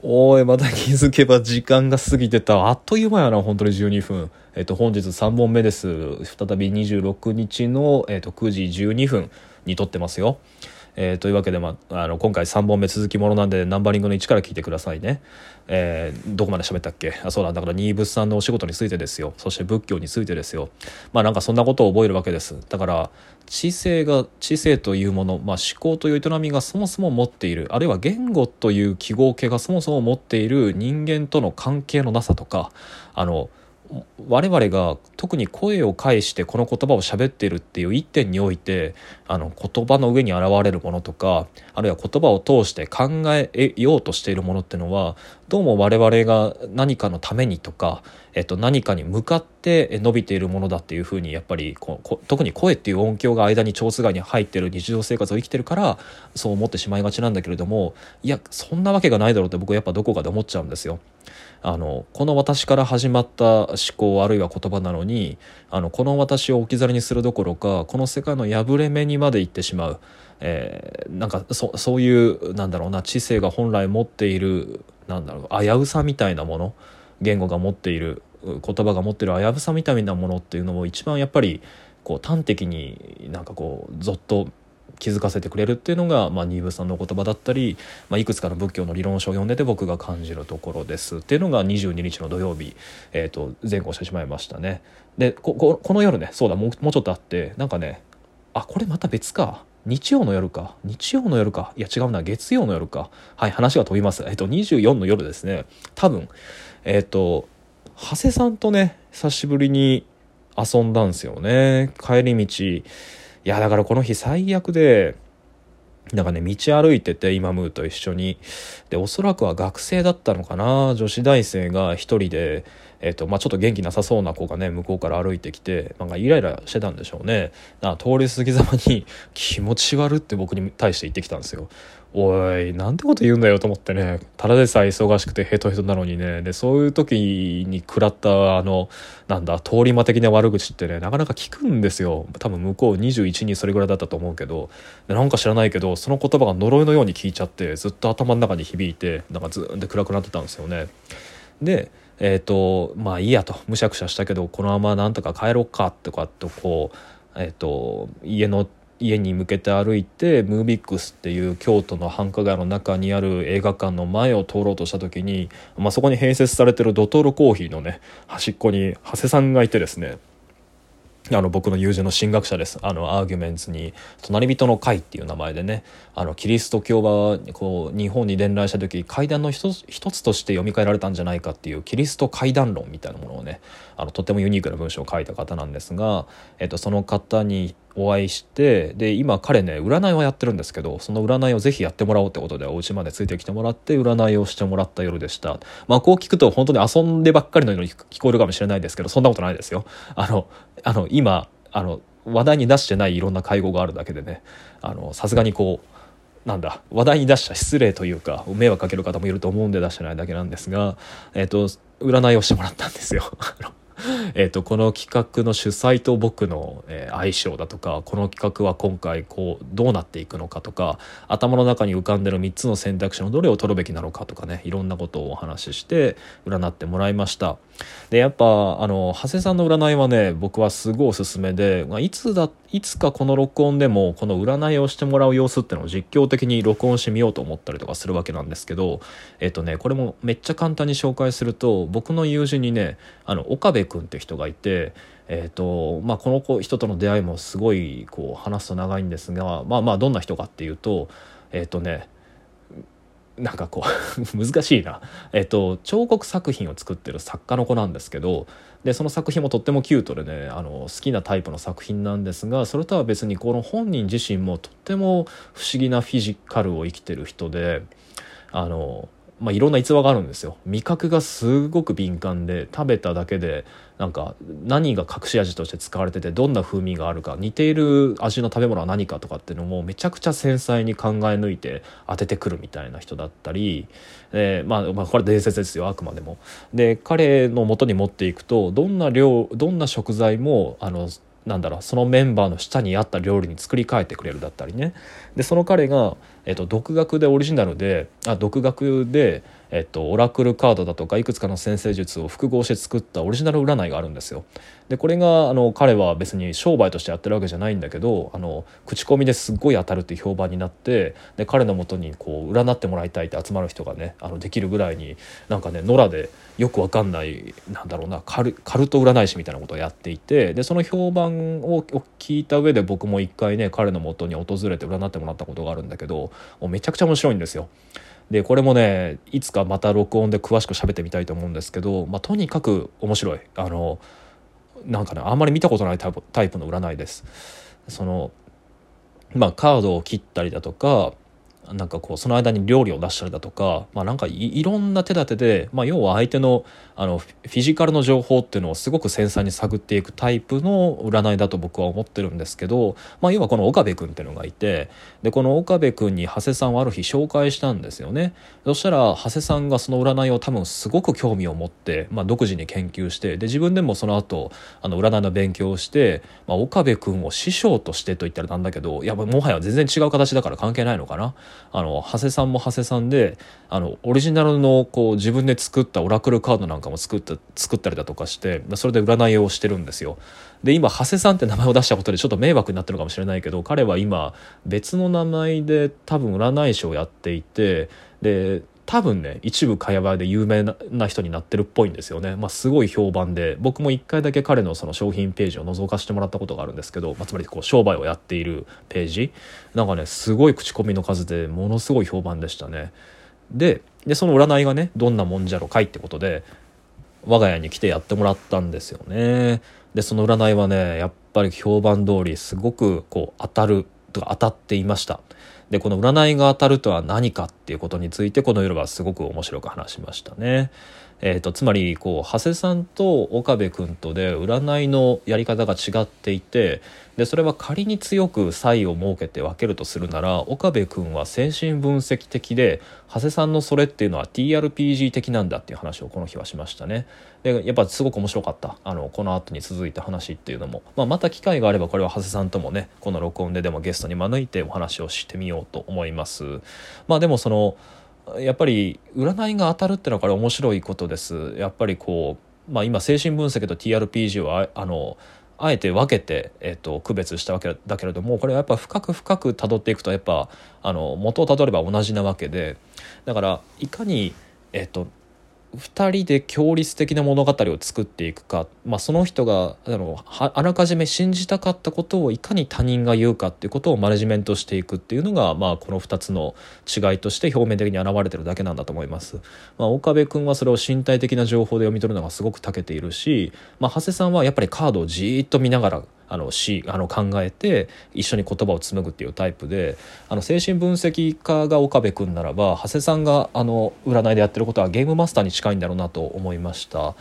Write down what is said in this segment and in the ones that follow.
おい、また気づけば時間が過ぎてた。あっという間やな、本当に12分。えっと、本日3本目です。再び26日の、えっと、9時12分に撮ってますよ。えー、というわけで、まあ、の今回3本目続きものなんでナンバリングの1から聞いてくださいね。えー、どこまで喋ったっけ？あそうだ。だから新仏さんのお仕事についてですよ。そして仏教についてですよ。まあなんかそんなことを覚えるわけです。だから知性が知性というもの、まあ、思考という営みがそもそも持っている。あるいは言語という記号形がそもそも持っている人間との関係のなさとかあの我々が特に声を介してこの言葉を喋っているっていう一点においてあの言葉の上に現れるものとかあるいは言葉を通して考えようとしているものっていうのはどうも我々が何かのためにとか、えっと、何かに向かって伸びているものだっていうふうにやっぱりこ特に声っていう音響が間に蝶番に入ってる日常生活を生きてるからそう思ってしまいがちなんだけれどもいやそんなわけがないだろうって僕はやっぱどこかで思っちゃうんですよ。あのこの私から始まった思考あるいは言葉なのにあのこの私を置き去りにするどころかこの世界の破れ目にまで行ってしまう、えー、なんかそそういうなんだろうな知性が本来持っているなんだろう危うさみたいなもの言語が持っている言葉が持っている危うさみたいなものっていうのを一番やっぱりこう端的になんかこうぞっと気づかせてくれるっていうのが、まあ、新部さんの言葉だったり、まあ、いくつかの仏教の理論書を読んでて僕が感じるところです。っていうのが22日の土曜日、えー、と前後してしまいましたね。でこここの夜ねそうだもうもうちょっとあってなんかねあこれまた別か。日曜の夜か。日曜の夜か。いや違うな。月曜の夜か。はい話が飛びます。えっと24の夜ですね。多分えっと長谷さんとね久しぶりに遊んだんですよね。帰り道。いやだからこの日最悪でなんかね道歩いてて今ムーと一緒に。でおそらくは学生だったのかな。女子大生が一人でえーとまあ、ちょっと元気なさそうな子がね向こうから歩いてきてなんかイライラしてたんでしょうね。な通り過ぎざまに気持ち悪って僕に対して言ってきたんですよ。おいなんてこと言うんだよと思ってね。ただでさえ忙しくてヘトヘトなのにね。でそういう時に食らったあのなんだ通り魔的な悪口ってねなかなか聞くんですよ。多分向こう21にそれぐらいだったと思うけど。なんか知らないけどその言葉が呪いのように聞いちゃってずっと頭の中に響いてなんかずーっと暗くなってたんですよね。でえっ、ー、とまあいいやと。むしゃくしゃしたけどこのままなんとか帰ろうかとかってこう、えっ、ー、と家の家に向けて歩いてムービックスっていう京都の繁華街の中にある映画館の前を通ろうとした時に、まあ、そこに併設されてるドトールコーヒーのね端っこに長谷さんがいてですねあの僕の友人の神学者です。あのアーギュメンツに「隣人の会」っていう名前でねあのキリスト教はこう日本に伝来した時階段の一つ一つとして読み替えられたんじゃないかっていうキリスト階段論みたいなものをねあのとてもユニークな文章を書いた方なんですが、えっと、その方にお会いしてで今彼ね占いをやってるんですけどその占いをぜひやってもらおうってことでお家までついてきてもらって占いをしてもらった夜でしたまあこう聞くと本当に遊んでばっかりのように聞こえるかもしれないですけどそんなことないですよあのあの今あの話題に出してないいろんな会合があるだけでねさすがにこうなんだ話題に出した失礼というか迷惑かける方もいると思うんで出してないだけなんですが、えっ、と占いをしてもらったんですよ。えっと、この企画の主催と僕の、え、相性だとかこの企画は今回こうどうなっていくのかとか頭の中に浮かんでる3つの選択肢のどれを取るべきなのかとかねいろんなことをお話しして占ってもらいました。でやっぱあの長谷さんの占いはね僕はすごいおすすめで、まあ、いつだいつかこの録音でもこの占いをしてもらう様子っていうのを実況的に録音してみようと思ったりとかするわけなんですけどえっ、とねこれもめっちゃ簡単に紹介すると僕の友人にねあの岡部君って人がいて、えーとまあ、この子人との出会いもすごいこう話すと長いんですがまあまあどんな人かっていうとえっ、とねなんかこう 難しいな、えっと、彫刻作品を作ってる作家の子なんですけどでその作品もとってもキュートでねあの好きなタイプの作品なんですがそれとは別にこの本人自身もとっても不思議なフィジカルを生きてる人であのまあ、いろんな逸話があるんですよ味覚がすごく敏感で食べただけでなんか何が隠し味として使われててどんな風味があるか似ている味の食べ物は何かとかっていうのもめちゃくちゃ繊細に考え抜いて当ててくるみたいな人だったり、えー、まあ、まあこれ伝説ですよあくまでも。で彼の元に持っていくとどんな量どんな食材もあのなんだろうそのメンバーの下にあった料理に作り変えてくれるだったりねでその彼が、えっと、独学でオリジナルであ独学で、えっと、オラクルカードだとかいくつかの先生術を複合して作ったオリジナル占いがあるんですよ。でこれがあの彼は別に商売としてやってるわけじゃないんだけどあの口コミですっごい当たるって評判になってで彼のもとにこう占ってもらいたいって集まる人がねあのできるぐらいになんかね野良でよくわかんないなんだろうなカルカルト占い師みたいなことをやっていてでその評判を聞いた上で僕も一回ね彼のもとに訪れて占ってもらったことがあるんだけどめちゃくちゃ面白いんですよ。でこれもねいつかまた録音で詳しく喋ってみたいと思うんですけど、まあ、とにかく面白いあのなんかねあんまり見たことないタイプタイプの占いです。そのまあカードを切ったりだとかなんかこうその間に料理を出したりだとか、まあ、なんかいろんな手立てで、まあ、要は相手のあのフィジカルの情報っていうのをすごく繊細に探っていくタイプの占いだと僕は思ってるんですけど、まあ、要はこの岡部君っていうのがいてでこの岡部君に長谷さんをある日紹介したんですよねそしたら長谷さんがその占いを多分すごく興味を持って、まあ、独自に研究してで自分でもその後あの占いの勉強をして、まあ、岡部君を師匠としてと言ったらなんだけどいやもはや全然違う形だから関係ないのかな。あの長谷さんも長谷さんであのオリジナルのこう自分で作ったオラクルカードなんかも作った作ったりだとかしてそれで占いをしてるんですよ。で今長谷さんって名前を出したことでちょっと迷惑になってるかもしれないけど彼は今別の名前で多分占い師をやっていてで多分ね一部会話で有名な人になってるっぽいんですよね、まあ、すごい評判で僕も一回だけ彼のその商品ページを覗かせてもらったことがあるんですけど、まあ、つまりこう商売をやっているページ。なんかねすごい口コミの数でものすごい評判でしたね。ででその占いがねどんなもんじゃろかいってことで我が家に来てやってもらったんですよね。でその占いはねやっぱり評判通りすごくこう当たるとか当たっていました。でこの占いが当たるとは何かっていうことについてこの夜はすごく面白く話しましたね。えーと、つまりこう長谷さんと岡部君とで占いのやり方が違っていてでそれは仮に強く差異を設けて分けるとするなら岡部君は精神分析的で長谷さんのそれっていうのは TRPG 的なんだっていう話をこの日はしましたね。でやっぱすごく面白かったあのこの後に続いた話っていうのも、まあ、また機会があればこれは長谷さんともねこの録音ででもゲストに招いてお話をしてみようと思います。まあでもそのやっぱり占いが当たるっていうのはこれ面白いことです。やっぱりこう、まあ、今精神分析と TRPG はあのあえて分けて、えっと、区別したわけだけれどもこれはやっぱ深く深く辿っていくとやっぱあの元をたどれば同じなわけでだからいかに、えっと、2人で共立的な物語を作っていくか、まあ、その人があのあらかじめ信じたかったことをいかに他人が言うかっていうことをマネジメントしていくっていうのが、まあ、この2つの違いとして表面的に現れてるだけなんだと思います。まあ、岡部君はそれを身体的な情報で読み取るのがすごく長けているし、まあ、長谷さんはやっぱりカードをじーっと見ながらあのしあの考えて一緒に言葉を紡ぐっていうタイプであの精神分析家が岡部君ならば長谷さんがあの占いでやってることはゲームマスターに近いんだろうなと思いました。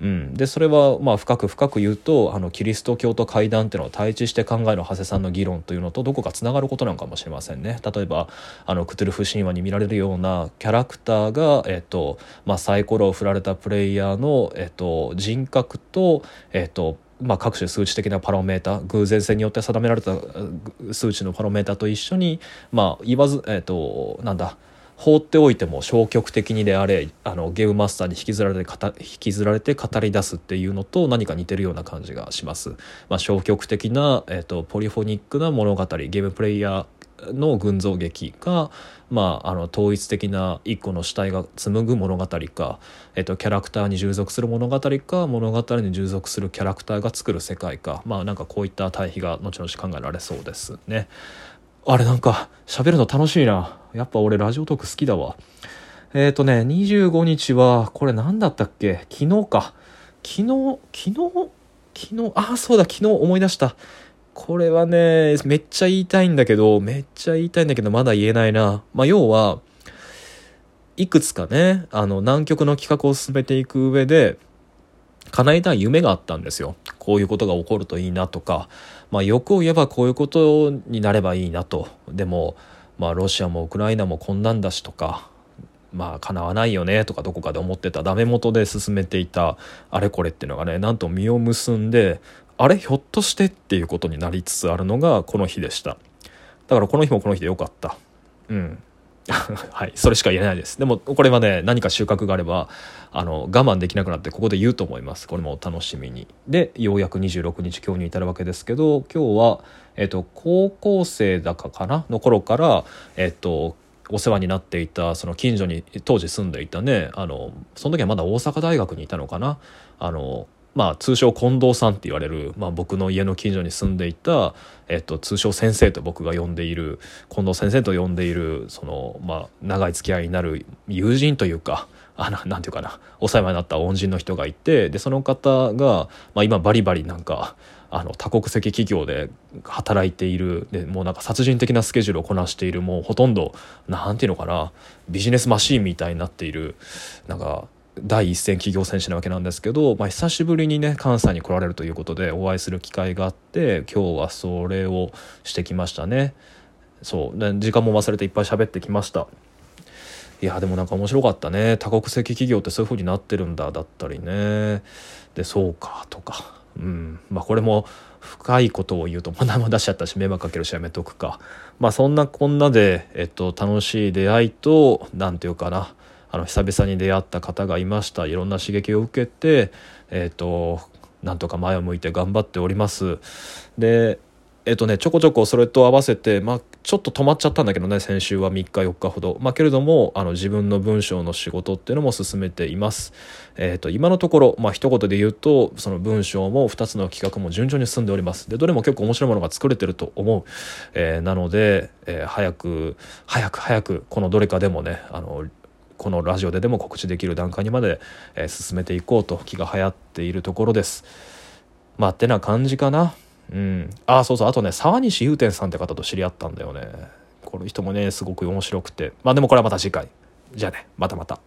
うん、でそれはまあ深く深く言うとあのキリスト教と怪談っていうのを対峙して考える長谷さんの議論というのとどこかつながることなのかもしれませんね。例えばあのクトゥルフ神話に見られるようなキャラクターが、えっとまあ、サイコロを振られたプレイヤーの、えっと、人格と、えっとまあ、各種数値的なパロメータ偶然性によって定められた数値のパロメータと一緒に、まあ、言わず、えっ、ー、となんだ放っておいても消極的にであれあのゲームマスターに引きずられて引きずられて語り出すっていうのと何か似てるような感じがします。まあ、消極的な、えーと、ポリフォニックな物語ゲームプレイヤーの群像劇が、まあ、あの統一的な一個の主体が紡ぐ物語か、えっと、キャラクターに従属する物語か物語に従属するキャラクターが作る世界かまあなんかこういった対比が後々考えられそうですね。あれなんか喋るの楽しいな。やっぱ俺ラジオトーク好きだわ。えっ、ー、とね、25日は、これ何だったっけ？昨日か。昨日、昨日、昨日、ああ、そうだ、昨日思い出した。これはね、めっちゃ言いたいんだけど、めっちゃ言いたいんだけど、まだ言えないな。まあ、要は、いくつかね、あの、南極の企画を進めていく上で、叶えたい夢があったんですよ。こういうことが起こるといいなとか、まあ欲を言えばこういうことになればいいなと。でも、まあロシアもウクライナもこんなんだしとか、まあ叶わないよねとかどこかで思ってたダメ元で進めていたあれこれっていうのがね、なんと実を結んで、あれひょっとしてっていうことになりつつあるのがこの日でした。だからこの日もこの日でよかった。うん。はい、それしか言えないです。でも、これはね、何か収穫があれば、あの、我慢できなくなってここで言うと思います。これもお楽しみに。で、ようやく26日今日に至るわけですけど、今日は、えっと、高校生だかかな？の頃から、えっと、お世話になっていたその近所に当時住んでいたねあのその時はまだ大阪大学にいたのかな。あのまあ、通称近藤さんって言われる、まあ、僕の家の近所に住んでいた、えっと、通称先生と僕が呼んでいる近藤先生と呼んでいるその、まあ、長い付き合いになる友人というかあのなんていうかな。お世話になった恩人の人がいてでその方が、まあ、今バリバリなんかあの多国籍企業で働いている。でもうなんか殺人的なスケジュールをこなしている。もうほとんどなんていうのかな。ビジネスマシーンみたいになっている。なんか第一線企業選手なわけなんですけど、まあ、久しぶりにね関西に来られるということでお会いする機会があって今日はそれをしてきましたね。そう。時間も忘れていっぱい喋ってきました。いやでもなんか面白かったね。多国籍企業ってそういう風になってるんだだったりね。でそうかとか。うん。まあこれも深いことを言うと名前出しちゃったし迷惑かけるしやめとくか。まあそんなこんなで、えっと、楽しい出会いと何て言うかな。あの久々に出会った方がいました。いろんな刺激を受けてえっ、となんとか前を向いて頑張っております。でえっとね、ちょこちょこそれと合わせて、まあ、ちょっと止まっちゃったんだけどね、先週は3日4日ほど。まあ、けれども、あの、自分の文章の仕事っていうのも進めています。えっと、今のところ、まあ、一言で言うと、その文章も2つの企画も順調に進んでおります。で、どれも結構面白いものが作れてると思う。えー、なので、えー、早く、早く早く、このどれかでもね、あの、このラジオででも告知できる段階にまで、えー、進めていこうと気が流行っているところです。まあってな感じかな。うん。ああ、そうそう。あとね、沢西祐天さんって方と知り合ったんだよね。この人もね、すごく面白くて。まあでもこれはまた次回。じゃあね、またまた。